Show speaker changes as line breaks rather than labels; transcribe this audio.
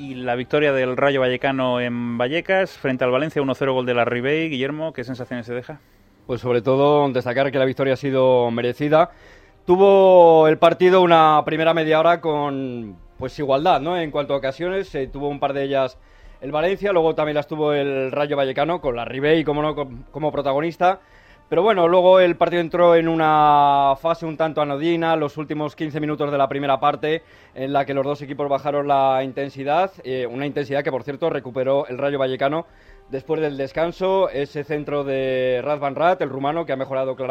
y la victoria del Rayo Vallecano en Vallecas frente al Valencia 1-0 gol de la Ribey. Guillermo, ¿qué sensaciones se deja?
Pues sobre todo destacar que la victoria ha sido merecida. Tuvo el partido una primera media hora con pues igualdad, ¿no? En cuanto a ocasiones, eh, tuvo un par de ellas el Valencia, luego también las tuvo el Rayo Vallecano con la Ribey como no como protagonista. Pero bueno, luego el partido entró en una fase un tanto anodina, los últimos 15 minutos de la primera parte, en la que los dos equipos bajaron la intensidad, eh, una intensidad que por cierto recuperó el Rayo Vallecano después del descanso, ese centro de Radvan Rat, el rumano, que ha mejorado claramente.